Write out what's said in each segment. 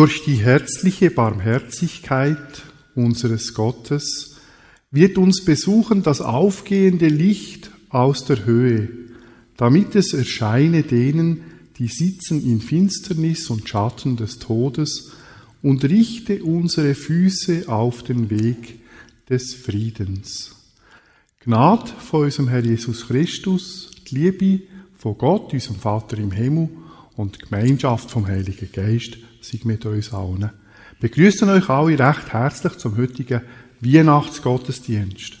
Durch die herzliche Barmherzigkeit unseres Gottes wird uns besuchen das aufgehende Licht aus der Höhe, damit es erscheine denen, die sitzen in Finsternis und Schatten des Todes, und richte unsere Füße auf den Weg des Friedens. Gnad von unserem Herr Jesus Christus, die Liebe von Gott, unserem Vater im Himmel und die Gemeinschaft vom Heiligen Geist sei mit uns allen. Wir begrüßen euch alle recht herzlich zum heutigen Weihnachtsgottesdienst.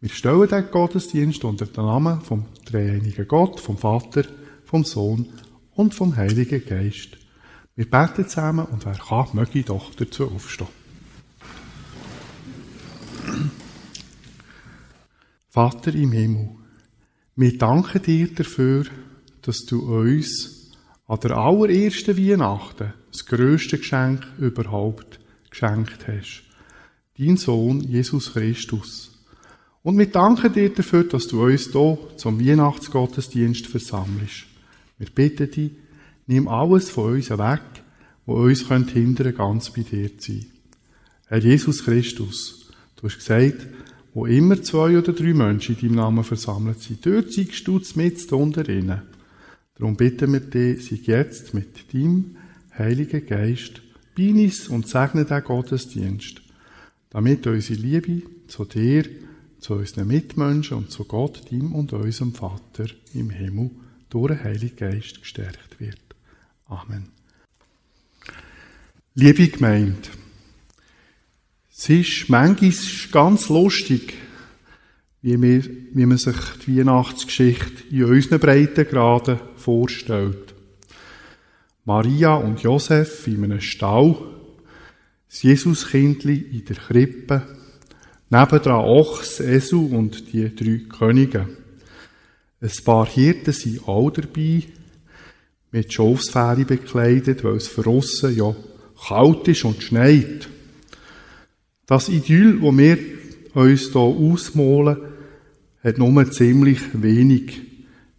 Wir stellen den Gottesdienst unter den Namen vom dreieinigen Gott, vom Vater, vom Sohn und vom Heiligen Geist. Wir beten zusammen und wer kann, möge doch dazu aufstehen. Vater im Himmel, wir danken dir dafür, dass du uns an der allerersten Weihnachten das grösste Geschenk überhaupt geschenkt hast. Dein Sohn Jesus Christus. Und wir danken dir dafür, dass du uns hier zum Weihnachtsgottesdienst versammelst. Wir bitten dich, nimm alles von uns weg, wo uns hindern ganz bei dir zu sein. Herr Jesus Christus, du hast gesagt, wo immer zwei oder drei Menschen in deinem Namen versammelt sind, dort zeigst du mit unter ihnen. Darum bitten wir dich, sei jetzt mit deinem Heiligen Geist bei uns und segne den Gottesdienst, damit unsere Liebe zu dir, zu unseren Mitmenschen und zu Gott, dem und unserem Vater im Himmel durch den Heiligen Geist gestärkt wird. Amen. Liebe Gemeinde, es ist manchmal ganz lustig, wie, wir, wie man sich die Weihnachtsgeschichte in unseren Breitengraden vorstellt. Maria und Josef in einem Stall, das Jesuskindli in der Krippe, nebendran Ochs, Esel und die drei Könige. Ein paar Hirten sind auch dabei, mit Schafsfähre bekleidet, weil es für ja kalt ist und schneit. Das Idyll, das wir uns hier ausmalen, hat nur ziemlich wenig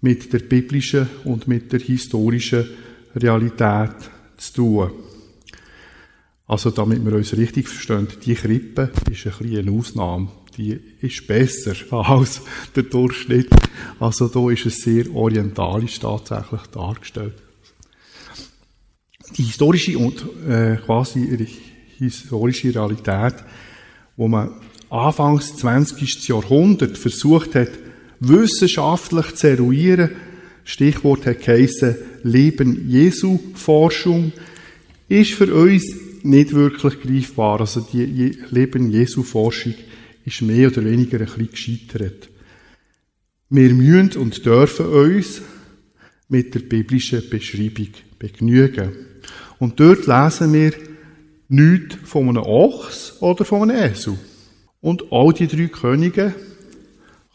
mit der biblischen und mit der historischen Realität zu tun. Also, damit wir uns richtig verstehen, die Krippe ist ein bisschen eine Ausnahme. Die ist besser als der Durchschnitt. Also, da ist es sehr orientalisch tatsächlich dargestellt. Die historische und äh, quasi historische Realität, wo man Anfangs 20. Jahrhundert versucht hat, wissenschaftlich zu eruieren, Stichwort hat geheissen, Leben Jesu Forschung, ist für uns nicht wirklich greifbar. Also die Leben Jesu Forschung ist mehr oder weniger ein bisschen gescheitert. Wir müssen und dürfen uns mit der biblischen Beschreibung begnügen. Und dort lesen wir nichts von einem Ochs oder von einem Esel. Und all die drei Könige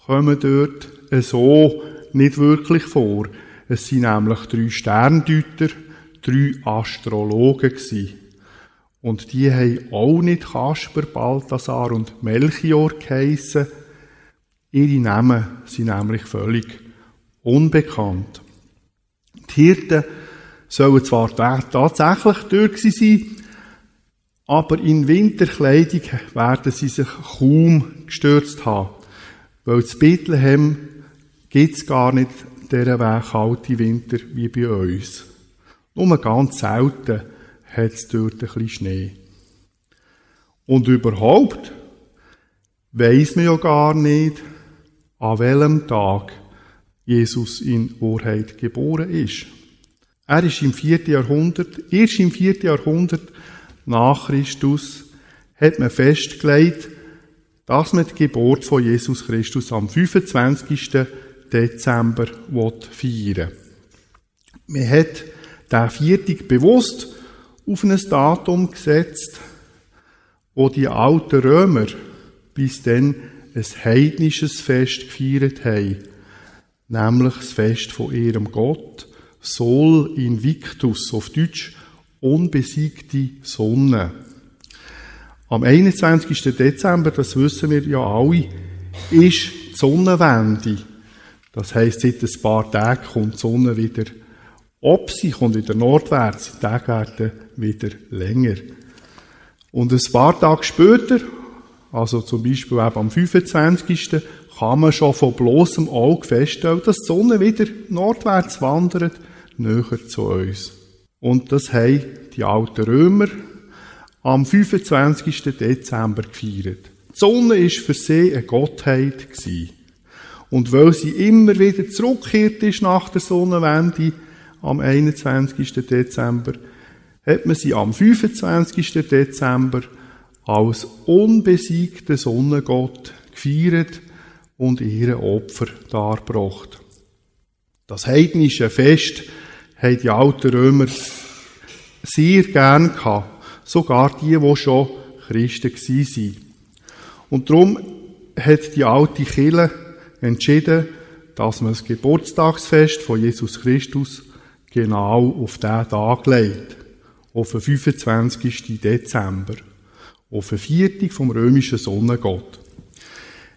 kommen dort so nicht wirklich vor. Es sind nämlich drei Sterndeuter, drei Astrologen gewesen. Und die haben auch nicht Kasper, Balthasar und Melchior geheissen. Ihre Namen sind nämlich völlig unbekannt. Die Hirten sollen zwar tatsächlich dort sein, aber in Winterkleidung werden sie sich kaum gestürzt haben. Weil zu Bethlehem gibt's gar nicht dieser Weg kalte Winter wie bei uns. Nur ganz selten hat's dort ein bisschen Schnee. Und überhaupt weiss man ja gar nicht, an welchem Tag Jesus in Wahrheit geboren ist. Er ist im vierten Jahrhundert, erst im vierten Jahrhundert nach Christus, hat man festgelegt, dass man die Geburt von Jesus Christus am 25. Dezember feiern Man hat den Viertag bewusst auf ein Datum gesetzt, wo die alten Römer bis dann ein heidnisches Fest gefeiert haben, nämlich das Fest von ihrem Gott, Sol Invictus, auf Deutsch unbesiegte Sonne. Am 21. Dezember, das wissen wir ja alle, ist die Sonnenwende. Das heisst, seit ein paar Tagen kommt die Sonne wieder Opsi kommt wieder nordwärts, die Tage werden wieder länger. Und ein paar Tage später, also zum Beispiel eben am 25. kann man schon von bloßem Auge feststellen, dass die Sonne wieder nordwärts wandert, näher zu uns. Und das haben die alten Römer am 25. Dezember gefeiert. Die Sonne ist für sie eine Gottheit gewesen. Und weil sie immer wieder zurückgekehrt ist nach der Sonnenwende am 21. Dezember, hat man sie am 25. Dezember als unbesiegten Sonnengott gefeiert und ihre Opfer dargebracht. Das heidnische Fest haben die alten Römer sehr gern gehabt. Sogar die, die schon Christen waren. Und darum hat die alte Kirche entschieden, dass man das Geburtstagsfest von Jesus Christus genau auf diesen Tag legt. Auf den 25. Dezember. Auf den Viertag vom römischen Sonnengott.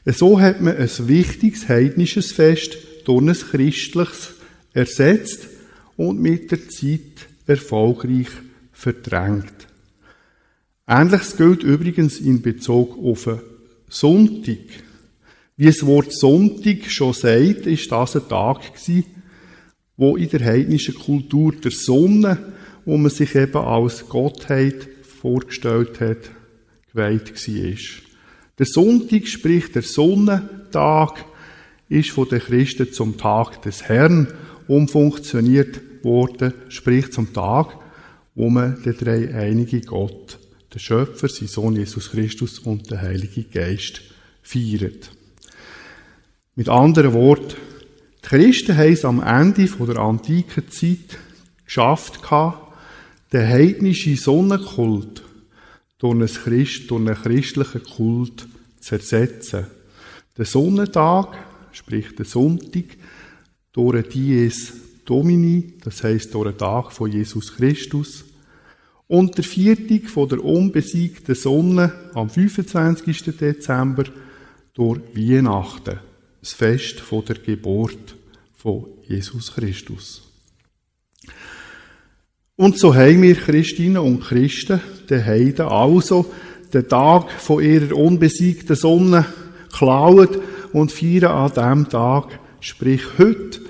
So hat man ein wichtiges heidnisches Fest durch ein christliches ersetzt und mit der Zeit erfolgreich verdrängt. Ähnliches gilt übrigens in Bezug auf den Sonntag. Wie das Wort Sonntag schon sagt, ist das ein Tag gewesen, wo in der heidnischen Kultur der Sonne, wo man sich eben als Gottheit vorgestellt hat, geweiht war. Der Sonntag, sprich der Sonnentag, ist von den Christen zum Tag des Herrn umfunktioniert worden, sprich zum Tag, wo man den dreieinigen Gott der Schöpfer, sein Sohn Jesus Christus und der Heilige Geist feiert. Mit anderen Worten, die Christen haben es am Ende der antiken Zeit geschafft, den heidnischen Sonnenkult durch einen, christlichen Kult zu ersetzen. Der Sonnentag, sprich der Sonntag, durch Dies Domini, das heißt durch den Tag von Jesus Christus, und der Viertag von der unbesiegten Sonne am 25. Dezember durch Weihnachten, das Fest der Geburt von Jesus Christus. Und so haben wir Christinnen und Christen, den Heiden, also den Tag von ihrer unbesiegten Sonne klaut und feiern an diesem Tag, sprich heute,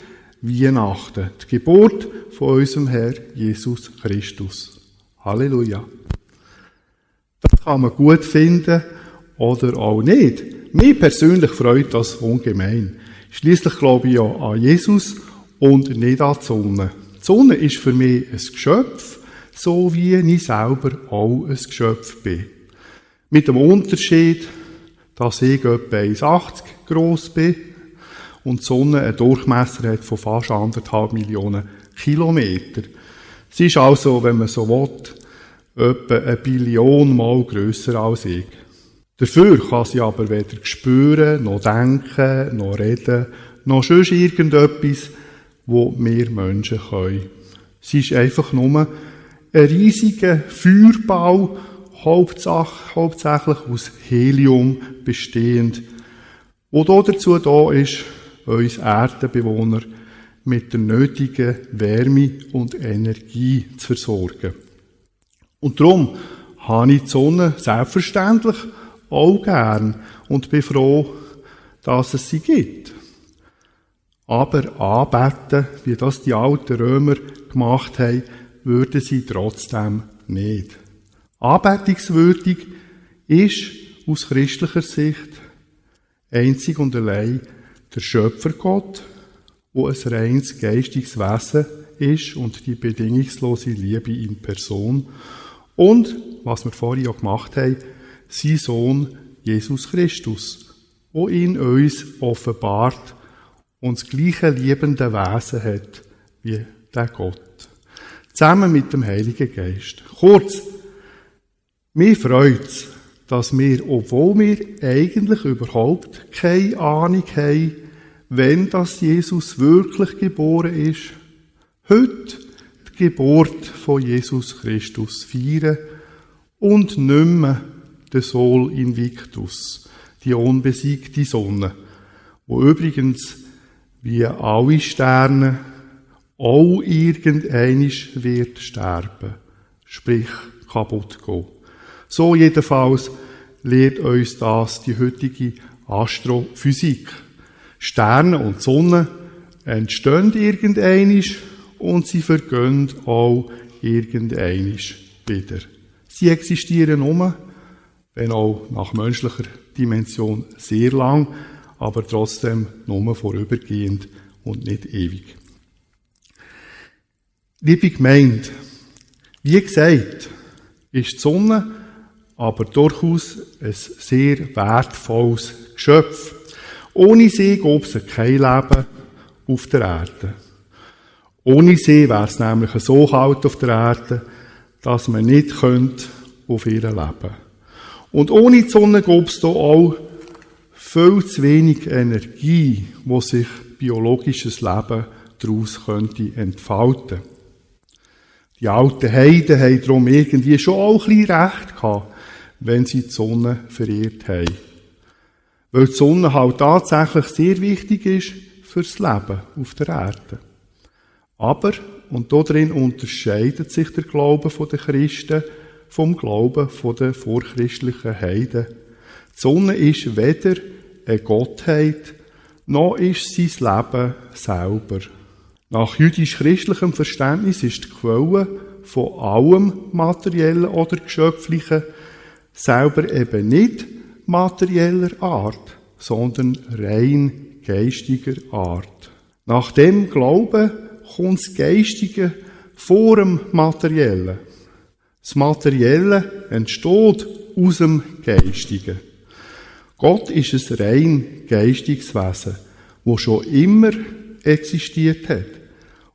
Weihnachten, die Geburt von unserem Herr Jesus Christus. Halleluja. Das kann man gut finden oder auch nicht. Mir persönlich freut das ungemein. Schließlich glaube ich ja an Jesus und nicht an die Sonne. Die Sonne ist für mich ein Geschöpf, so wie ich selber auch ein Geschöpf bin. Mit dem Unterschied, dass ich etwa 1,80 groß bin und die Sonne einen Durchmesser hat von fast anderthalb Millionen Kilometer. Sie ist also, wenn man so will, etwa eine Billion Mal grösser als ich. Dafür kann sie aber weder spüren, noch denken, noch reden, noch sonst irgendetwas, wo wir Menschen können. Sie ist einfach nur ein riesiger Feuerbau, hauptsächlich aus Helium bestehend, wo dazu da ist, uns Erdenbewohner mit der nötigen Wärme und Energie zu versorgen. Und darum habe ich die Sonne selbstverständlich auch gern und bin froh, dass es sie gibt. Aber anbeten, wie das die alten Römer gemacht haben, würden sie trotzdem nicht. Anbetungswürdig ist aus christlicher Sicht einzig und allein der Schöpfergott, wo ein reines geistiges Wesen ist und die bedingungslose Liebe in Person und, was wir vorhin auch gemacht haben, sein Sohn Jesus Christus, wo ihn uns offenbart und das gleiche liebende Wesen hat wie der Gott. Zusammen mit dem Heiligen Geist. Kurz, mir freut's, dass wir, obwohl wir eigentlich überhaupt keine Ahnung haben, wenn das Jesus wirklich geboren ist, heute die Geburt von Jesus Christus feiern und nicht mehr den Sol Invictus, die unbesiegte Sonne, wo übrigens wie alle Sterne auch irgendeinisch wird sterben, sprich kaputt gehen. So jedenfalls lehrt uns das die heutige Astrophysik. Sterne und Sonne entstehen irgendeinisch und sie vergehen auch irgendeinisch wieder. Sie existieren nur, wenn auch nach menschlicher Dimension sehr lang, aber trotzdem nur vorübergehend und nicht ewig. Liebe Gemeinde, wie gesagt, ist die Sonne aber durchaus ein sehr wertvolles Geschöpf. Ohne sie gäbe es kein Leben auf der Erde. Ohne sie wäre es nämlich so kalt auf der Erde, dass man nicht könnte auf ihr leben Und ohne die Sonne gäbe es da auch viel zu wenig Energie, wo sich biologisches Leben daraus könnte entfalten. Die alten Heiden haben darum irgendwie schon auch ein bisschen recht gehabt, wenn sie die Sonne verehrt haben. Weil die Sonne halt tatsächlich sehr wichtig ist fürs Leben auf der Erde. Aber, und darin unterscheidet sich der Glaube der Christen vom Glauben der vorchristlichen Heiden. Die Sonne ist weder eine Gottheit, noch ist sein Leben selber. Nach jüdisch-christlichem Verständnis ist die Quelle von allem Materiellen oder Geschöpflichen selber eben nicht materieller Art, sondern rein geistiger Art. Nach dem Glauben kommt das Geistige vor dem Materiellen. Das Materielle entsteht aus dem Geistigen. Gott ist ein rein geistiges Wesen, wo schon immer existiert hat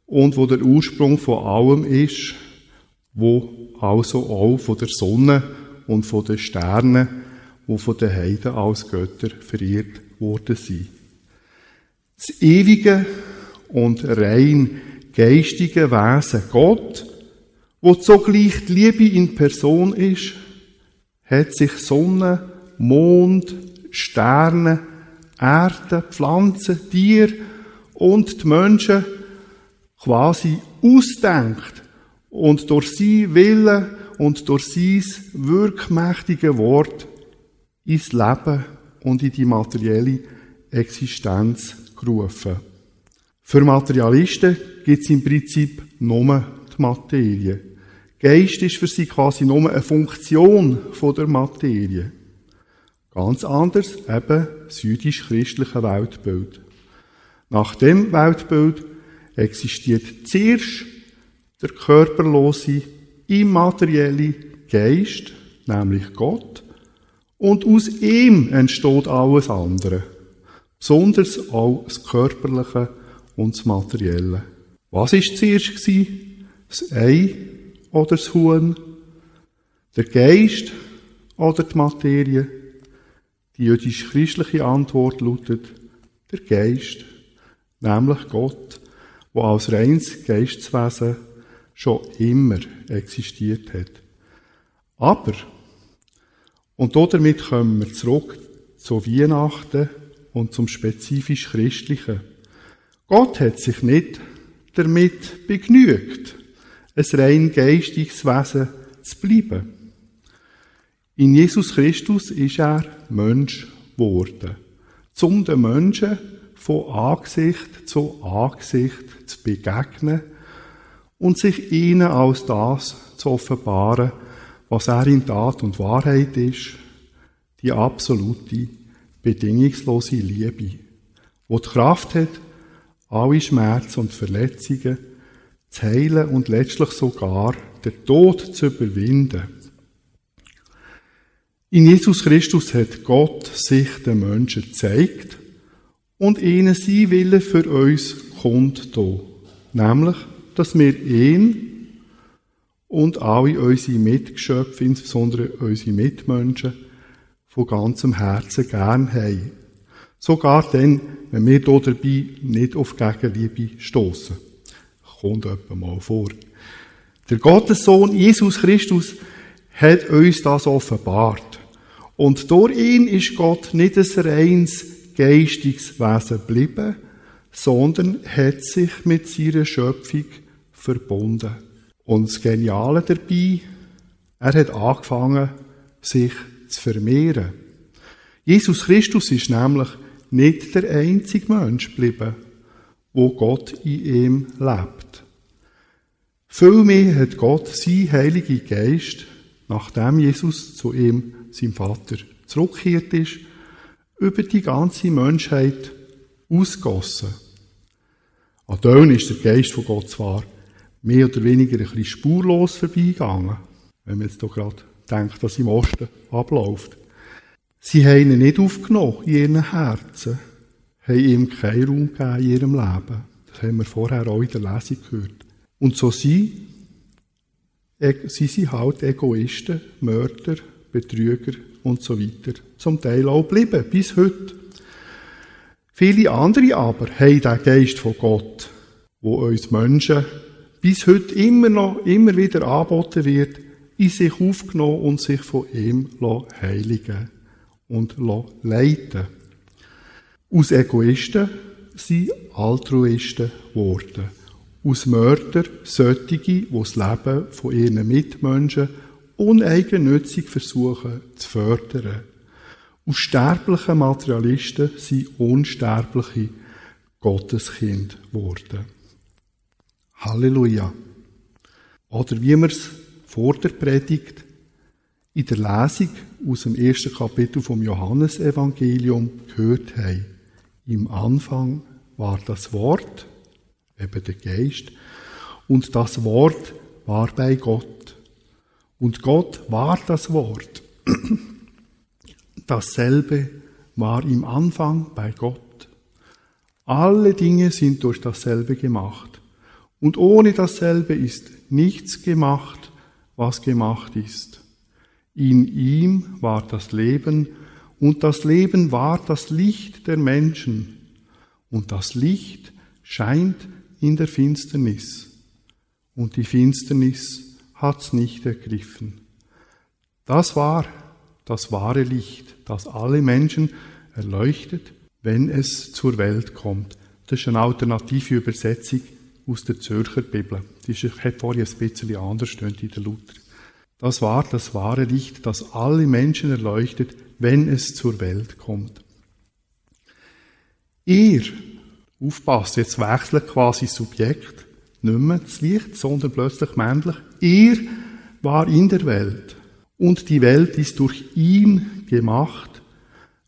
und wo der Ursprung von allem ist, wo also auch von der Sonne und von den Sternen, die von den Heiden als Götter verehrt worden sind. Das ewige und rein geistige Wesen Gott, wo zugleich die Liebe in Person ist, hat sich Sonne, Mond, Sterne, Erde, Pflanzen, Tier und die Menschen quasi ausdenkt und durch sie Wille und durch sein wirkmächtige Wort ins Leben und in die materielle Existenz gerufen. Für Materialisten gibt es im Prinzip nur die Materie. Geist ist für sie quasi nur eine Funktion von der Materie. Ganz anders eben das jüdisch-christliche Weltbild. Nach dem Weltbild existiert zuerst der körperlose immaterielle Geist, nämlich Gott, und aus ihm entsteht alles andere. Besonders auch das Körperliche und das Materielle. Was ist zuerst? Das Ei oder das Huhn? Der Geist oder die Materie? Die jüdisch-christliche Antwort lautet der Geist, nämlich Gott, wo als reines Geistwesen schon immer existiert hat. Aber, und damit kommen wir zurück zu Weihnachten und zum spezifisch Christlichen. Gott hat sich nicht damit begnügt, ein rein geistiges Wesen zu bleiben. In Jesus Christus ist er Mensch geworden, um den Menschen von Angesicht zu Angesicht zu begegnen und sich ihnen als das zu offenbaren, was er in Tat und Wahrheit ist, die absolute, bedingungslose Liebe, wo die Kraft hat, alle Schmerzen und Verletzungen zu heilen und letztlich sogar den Tod zu überwinden. In Jesus Christus hat Gott sich den Menschen gezeigt und ihnen sein Wille für uns kundtun, nämlich dass wir ihn und alle unsere Mitgeschöpfe, insbesondere unsere Mitmenschen, von ganzem Herzen gern haben. Sogar dann, wenn wir hier dabei nicht auf Gegenliebe stoßen. Kommt etwa mal vor. Der Gottessohn Jesus Christus hat uns das offenbart. Und durch ihn ist Gott nicht ein reines geistiges Wesen geblieben, sondern hat sich mit seiner Schöpfung verbunden. Und das Geniale dabei, er hat angefangen, sich zu vermehren. Jesus Christus ist nämlich nicht der einzige Mensch geblieben, wo Gott in ihm lebt. Vielmehr hat Gott sein Heiliger Geist, nachdem Jesus zu ihm, seinem Vater, zurückgekehrt ist, über die ganze Menschheit ausgossen. An denen ist der Geist von Gott zwar mehr oder weniger ein bisschen spurlos vorbeigegangen, wenn man jetzt hier gerade denkt, was im Osten abläuft. Sie haben ihn nicht aufgenommen in ihren Herzen, haben ihm keinen Raum gegeben in ihrem Leben. Das haben wir vorher auch in der Lesung gehört. Und so sie, sie sind halt Egoisten, Mörder, Betrüger und so weiter. Zum Teil auch geblieben, bis heute. Viele andere aber haben den Geist von Gott, wo uns Menschen bis heute immer noch, immer wieder angeboten wird, in sich aufgenommen und sich von ihm heiligen und leiten. Aus Egoisten sind Altruisten geworden. Aus Mörder solche, die das Leben von ihren Mitmenschen uneigennützig versuchen zu fördern. Aus sterblichen Materialisten sind unsterbliche Gotteskind geworden. Halleluja. Oder wie wir es vor der Predigt in der Lesung aus dem ersten Kapitel vom Johannesevangelium gehört haben. Im Anfang war das Wort, eben der Geist, und das Wort war bei Gott. Und Gott war das Wort. Dasselbe war im Anfang bei Gott. Alle Dinge sind durch dasselbe gemacht. Und ohne dasselbe ist nichts gemacht, was gemacht ist. In ihm war das Leben, und das Leben war das Licht der Menschen, und das Licht scheint in der Finsternis, und die Finsternis hat's nicht ergriffen. Das war das wahre Licht, das alle Menschen erleuchtet, wenn es zur Welt kommt. Das ist eine alternative Übersetzung aus der Zürcher Bibel. Die hat vorher ein bisschen anders stehen in der Luther. Das war das wahre Licht, das alle Menschen erleuchtet, wenn es zur Welt kommt. Ihr, aufpasst, jetzt wechselt quasi Subjekt, nicht mehr das Licht, sondern plötzlich männlich. Ihr war in der Welt und die Welt ist durch ihn gemacht,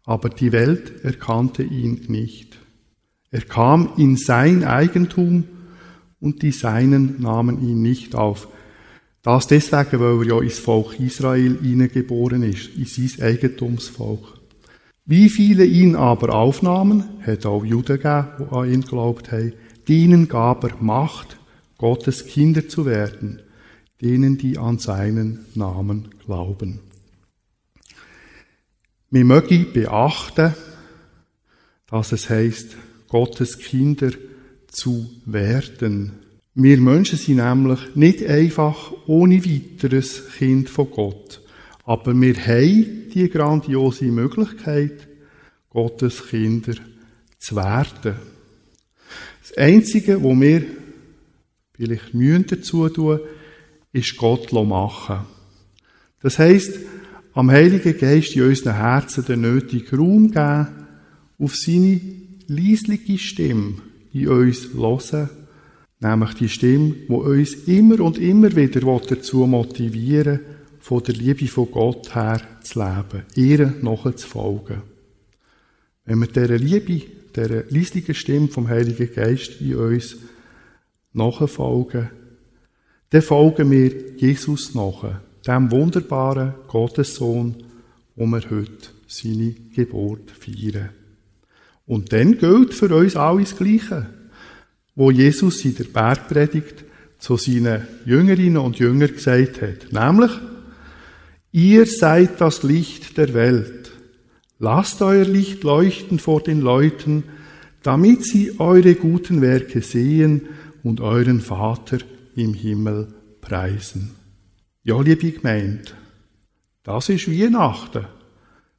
aber die Welt erkannte ihn nicht. Er kam in sein Eigentum und die Seinen nahmen ihn nicht auf. Das deswegen, weil er ja ins Volk Israel hineingeboren ist, in sein Eigentumsvolk. Wie viele ihn aber aufnahmen, hat auch Juden gegeben, die an ihn glaubt haben, denen gab er Macht, Gottes Kinder zu werden, denen, die an seinen Namen glauben. Wir mögen beachten, dass es heißt, Gottes Kinder zu werden. Wir Menschen sind nämlich nicht einfach ohne weiteres Kind von Gott. Aber wir haben die grandiose Möglichkeit, Gottes Kinder zu werden. Das Einzige, wo wir vielleicht mühen dazu tun, ist Gott machen. Das heisst, am Heiligen Geist in unseren Herzen den nötigen Raum geben, auf seine leisliche Stimme in uns hören, nämlich die Stimme, die uns immer und immer wieder dazu motivieren von der Liebe von Gott her zu leben, ihr nachzufolgen. Wenn wir dieser Liebe, dieser leislichen Stimme vom Heiligen Geist in uns nachfolgen, dann folgen wir Jesus nach, dem wunderbaren Gottessohn, wo wir heute seine Geburt feiern. Und dann gilt für uns alles Gleiche, wo Jesus in der Bergpredigt zu seinen Jüngerinnen und Jüngern gesagt hat, nämlich, ihr seid das Licht der Welt. Lasst euer Licht leuchten vor den Leuten, damit sie eure guten Werke sehen und euren Vater im Himmel preisen. Ja, liebe Gemeinde, das ist Weihnachten.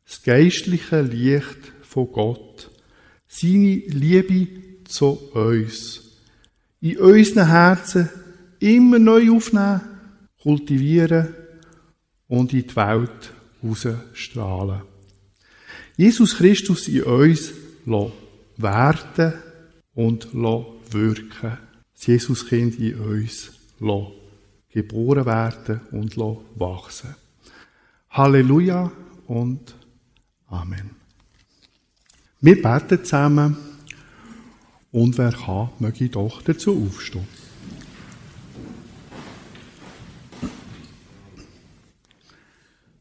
Das geistliche Licht von Gott. Seine Liebe zu uns. In unseren Herzen immer neu aufnehmen, kultivieren und in die Welt rausstrahlen. Jesus Christus in uns werden und wirken. Das Jesuskind in uns geboren werden und wachsen. Halleluja und Amen. Wir beten zusammen und wer kann, möge doch dazu aufstehen.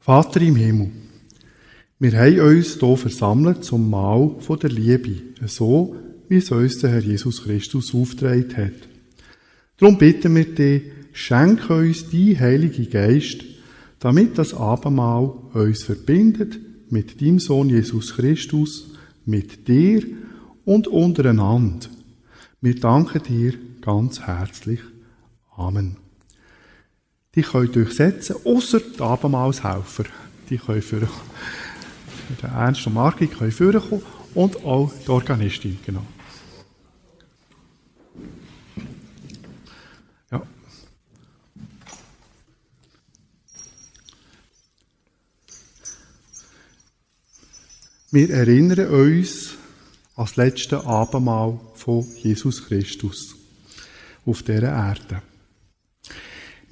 Vater im Himmel, wir haben uns hier versammelt zum Mahl von der Liebe, so wie es uns der Herr Jesus Christus aufgetragen hat. Darum bitten wir dich, schenke uns die Heilige Geist, damit das Abendmahl uns verbindet mit deinem Sohn Jesus Christus, mit dir und untereinander. Wir danken dir ganz herzlich. Amen. Die können durchsetzen, außer die Abendmahlshelfer. Die können für, für den Ernst und Marki können vorkommen und auch die Organistin, genau. Ja. Wir erinnern uns an das letzte Abendmahl von Jesus Christus auf dieser Erde.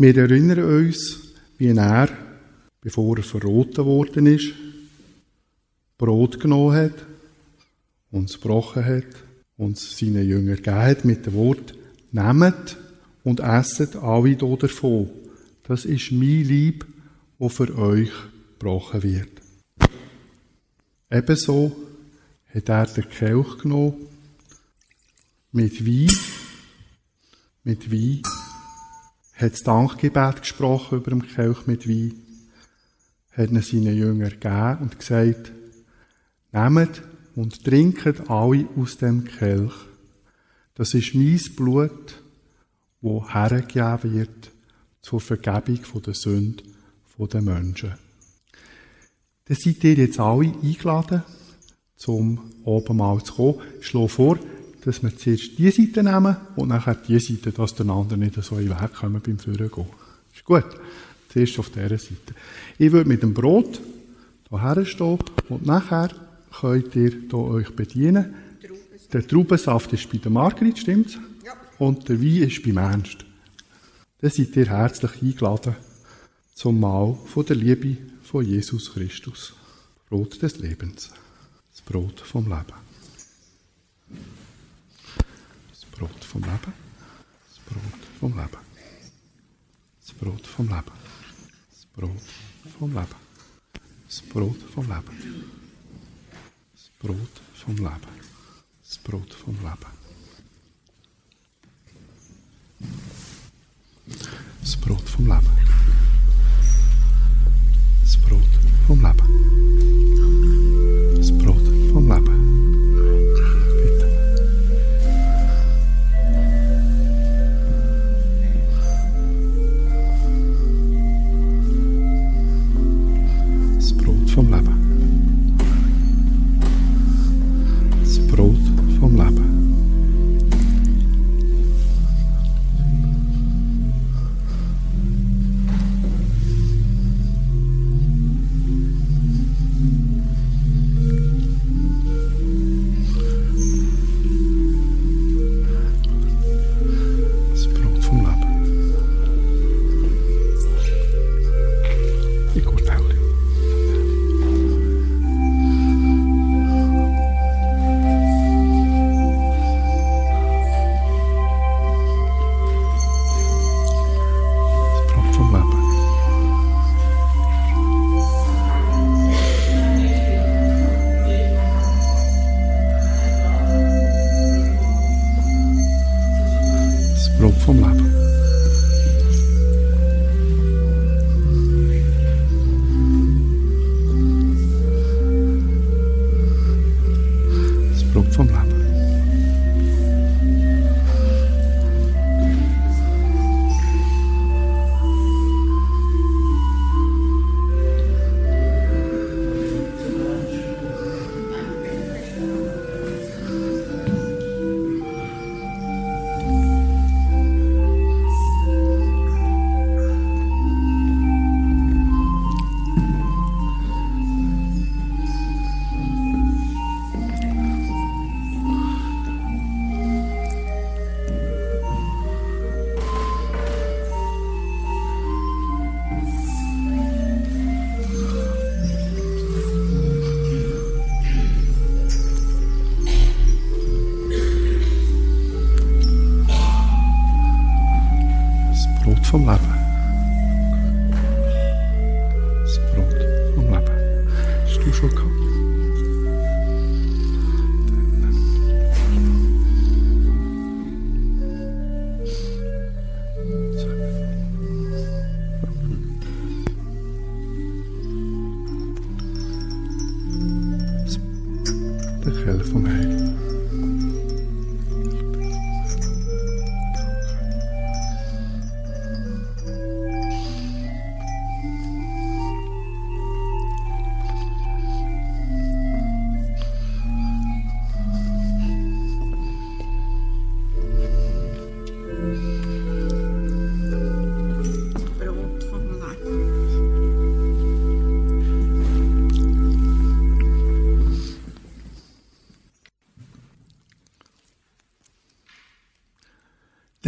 Wir erinnern uns, wie er, bevor er verroten worden ist, Brot genommen hat, uns gebrochen hat, uns seinen Jüngern gegeben hat mit dem Wort, nehmt und esset alle davon. Das ist mein Lieb, wo für euch gebrochen wird. Ebenso hat er den Kelch genommen, mit Wein, mit Wein, hat das Dankgebet gesprochen über dem Kelch mit Wein, hat ihn seinen Jüngern gegeben und gesagt, nehmt und trinket alle aus dem Kelch. Das ist mein Blut, wo hergegeben wird zur Vergebung der Sünde der Menschen. Dann seid ihr jetzt alle eingeladen, zum oben mal zu kommen. Ich schlage vor, dass wir zuerst diese Seite nehmen und nachher die Seite, dass der andere nicht so in den Weg kommen beim Führen gehen. Ist gut. Zuerst auf dieser Seite. Ich würde mit dem Brot hierher stehen und nachher könnt ihr hier euch bedienen. Der Traubensaft ist bei der Margrit, stimmt's? Ja. Und der Wein ist beim Ernst. Dann seid ihr herzlich eingeladen zum Mahl von der Liebe von Jesus Christus. Brot des Lebens. Das Brot vom Leben. Das Brot vom Leben. Das Brot vom Leben. Das Brot vom Leben. Das Brot vom Leben. Das Brot vom Leben. Das Brot vom Leben. Das Brot vom Leben. Das Brot vom Leben. Das Brot vom Leben.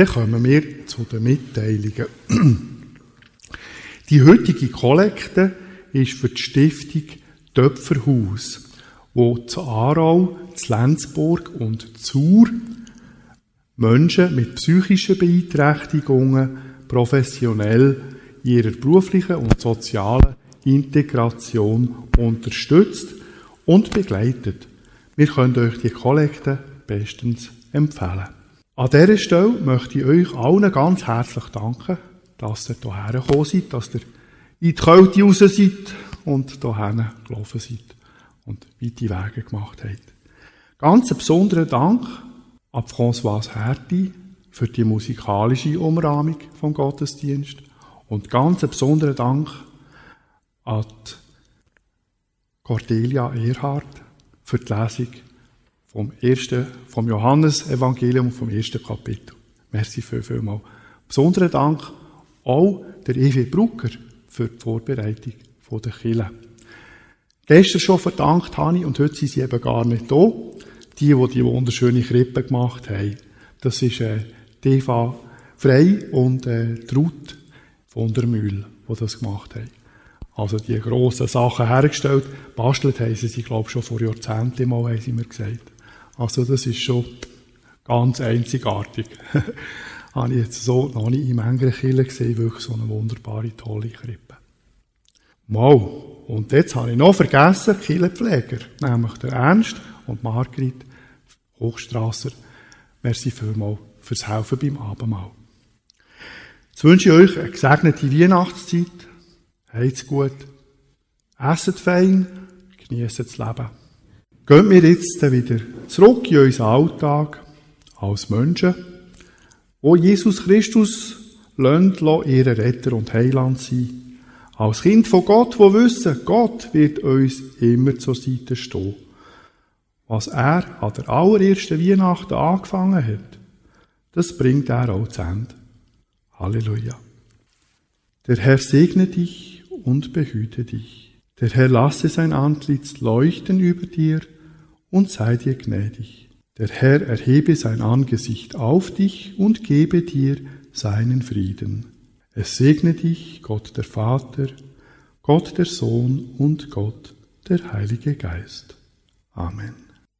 Dann kommen wir zu den Mitteilungen. Die heutige Kollekte ist für die Stiftung Töpferhaus, wo zu Aarau, zu Lenzburg und Zur Menschen mit psychischen Beeinträchtigungen professionell in ihrer beruflichen und sozialen Integration unterstützt und begleitet. Wir können euch die Kollekte bestens empfehlen. An dieser Stelle möchte ich euch allen ganz herzlich danken, dass ihr hierher gekommen seid, dass ihr in die Kälte raus seid und hierher gelaufen seid und weite Wege gemacht habt. Ganz besonderen Dank an Françoise Herti für die musikalische Umrahmung vom Gottesdienst und ganz besonderen Dank an Cordelia Erhard für die Lesung vom ersten, vom Johannesevangelium vom ersten Kapitel. Merci viel, viel mal. Besonderen Dank auch der Evi Brucker für die Vorbereitung der Kille. Gestern schon verdankt habe ich, und heute sind sie eben gar nicht da, die, die die wunderschöne Krippe gemacht haben. Das ist äh, die Eva Frey und äh, Ruth von der Mühl, die das gemacht haben. Also die grossen Sachen hergestellt. Bastelt haben sie sie, glaube schon vor Jahrzehnten mal, haben sie mir gesagt. Also das ist schon ganz einzigartig. Habe ich jetzt so noch nicht in manchen gesehen, wirklich so eine wunderbare, tolle Krippe. Wow. Und jetzt habe ich noch vergessen, die nämlich der Ernst und Margrit Hochstrasser. Merci vielmals fürs Helfen beim Abendmahl. Jetzt wünsche ich euch eine gesegnete Weihnachtszeit. Habt's gut. Esset fein. Genießt das Leben. Gehen wir jetzt wieder zurück in unseren Alltag als Menschen, wo Jesus Christus lasst, ihren Retter und Heiland sein. Als Kind von Gott, wo wissen, Gott wird uns immer zur Seite stehen. Was er an der allerersten Weihnachten angefangen hat, das bringt er auch zu Ende. Halleluja. Der Herr segne dich und behüte dich. Der Herr lasse sein Antlitz leuchten über dir und sei dir gnädig. Der Herr erhebe sein Angesicht auf dich und gebe dir seinen Frieden. Es segne dich Gott der Vater, Gott der Sohn und Gott der Heilige Geist. Amen.